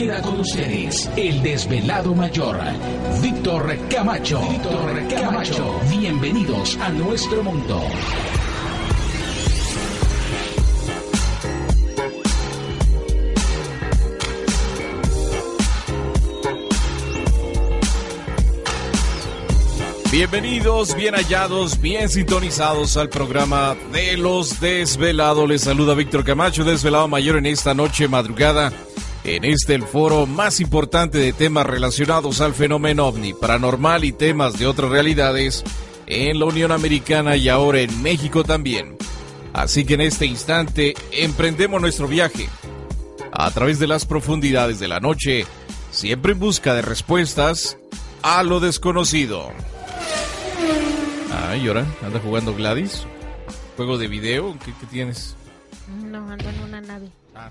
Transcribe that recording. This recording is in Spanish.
Queda con ustedes el desvelado mayor, Víctor Camacho. Víctor Camacho. Bienvenidos a nuestro mundo. Bienvenidos, bien hallados, bien sintonizados al programa de los desvelados. Les saluda Víctor Camacho, desvelado mayor en esta noche madrugada. En este el foro más importante de temas relacionados al fenómeno ovni, paranormal y temas de otras realidades en la Unión Americana y ahora en México también. Así que en este instante emprendemos nuestro viaje a través de las profundidades de la noche, siempre en busca de respuestas a lo desconocido. Ay, ahora anda jugando Gladys. ¿Juego de video? ¿Qué, qué tienes? No, ando en una nave. Ah.